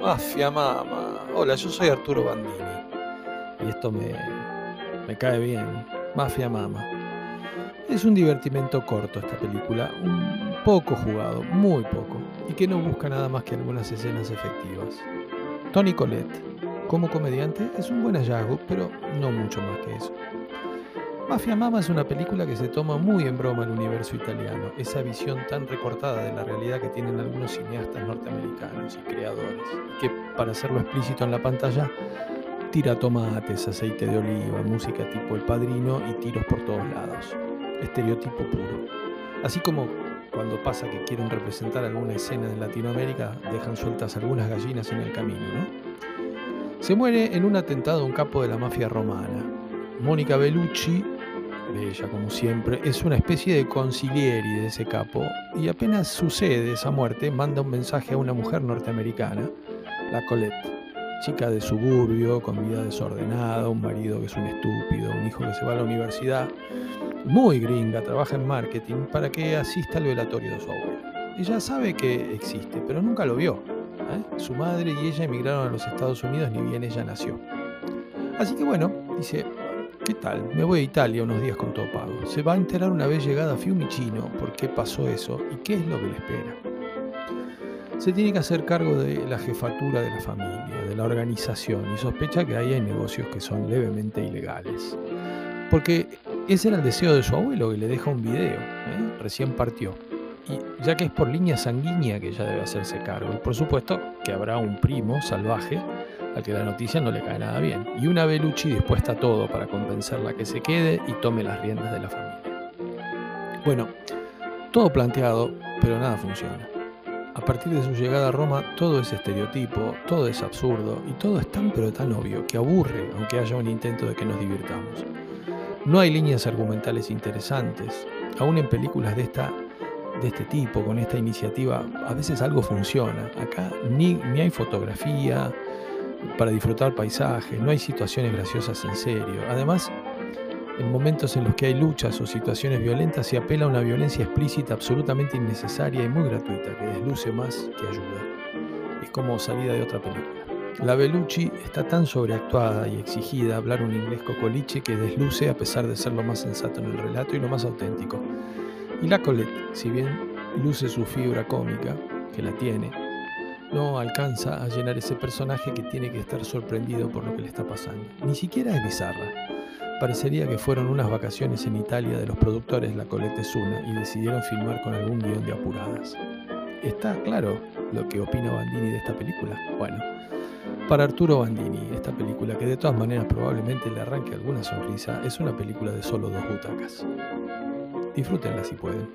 Mafia Mama. Hola, yo soy Arturo Bandini. Y esto me, me cae bien. Mafia Mama. Es un divertimento corto esta película, un poco jugado, muy poco, y que no busca nada más que algunas escenas efectivas. Tony Collette, como comediante, es un buen hallazgo, pero no mucho más que eso. Mafia Mama es una película que se toma muy en broma el universo italiano, esa visión tan recortada de la realidad que tienen algunos cineastas norteamericanos y creadores, y que, para hacerlo explícito en la pantalla, tira tomates, aceite de oliva, música tipo El Padrino y tiros por todos lados. Estereotipo puro. Así como cuando pasa que quieren representar alguna escena en Latinoamérica, dejan sueltas algunas gallinas en el camino, ¿no? Se muere en un atentado un capo de la mafia romana. Mónica Bellucci bella como siempre, es una especie de concilieri de ese capo y apenas sucede esa muerte manda un mensaje a una mujer norteamericana, la Colette, chica de suburbio, con vida desordenada, un marido que es un estúpido, un hijo que se va a la universidad, muy gringa, trabaja en marketing para que asista al velatorio de su abuelo. Ella sabe que existe, pero nunca lo vio. ¿eh? Su madre y ella emigraron a los Estados Unidos ni bien ella nació. Así que bueno, dice, ¿Qué tal? Me voy a Italia unos días con todo pago. Se va a enterar una vez llegada a Fiumicino por qué pasó eso y qué es lo que le espera. Se tiene que hacer cargo de la jefatura de la familia, de la organización y sospecha que ahí hay negocios que son levemente ilegales. Porque ese era el deseo de su abuelo que le deja un video, ¿eh? recién partió. Y ya que es por línea sanguínea que ella debe hacerse cargo. Y por supuesto que habrá un primo salvaje al que la noticia no le cae nada bien, y una Belucci dispuesta a todo para convencerla que se quede y tome las riendas de la familia. Bueno, todo planteado, pero nada funciona. A partir de su llegada a Roma, todo es estereotipo, todo es absurdo y todo es tan pero tan obvio que aburre aunque haya un intento de que nos divirtamos. No hay líneas argumentales interesantes, aún en películas de esta de este tipo, con esta iniciativa, a veces algo funciona. Acá ni, ni hay fotografía, para disfrutar paisajes, no hay situaciones graciosas en serio. Además, en momentos en los que hay luchas o situaciones violentas se apela a una violencia explícita absolutamente innecesaria y muy gratuita, que desluce más que ayuda. Es como salida de otra película. La Bellucci está tan sobreactuada y exigida hablar un inglés cocoliche que desluce a pesar de ser lo más sensato en el relato y lo más auténtico. Y la Colette, si bien luce su fibra cómica, que la tiene, no alcanza a llenar ese personaje que tiene que estar sorprendido por lo que le está pasando. Ni siquiera es bizarra. Parecería que fueron unas vacaciones en Italia de los productores La Colette Zuna y decidieron filmar con algún guion de apuradas. ¿Está claro lo que opina Bandini de esta película? Bueno, para Arturo Bandini, esta película, que de todas maneras probablemente le arranque alguna sonrisa, es una película de solo dos butacas. Disfrútenla si pueden.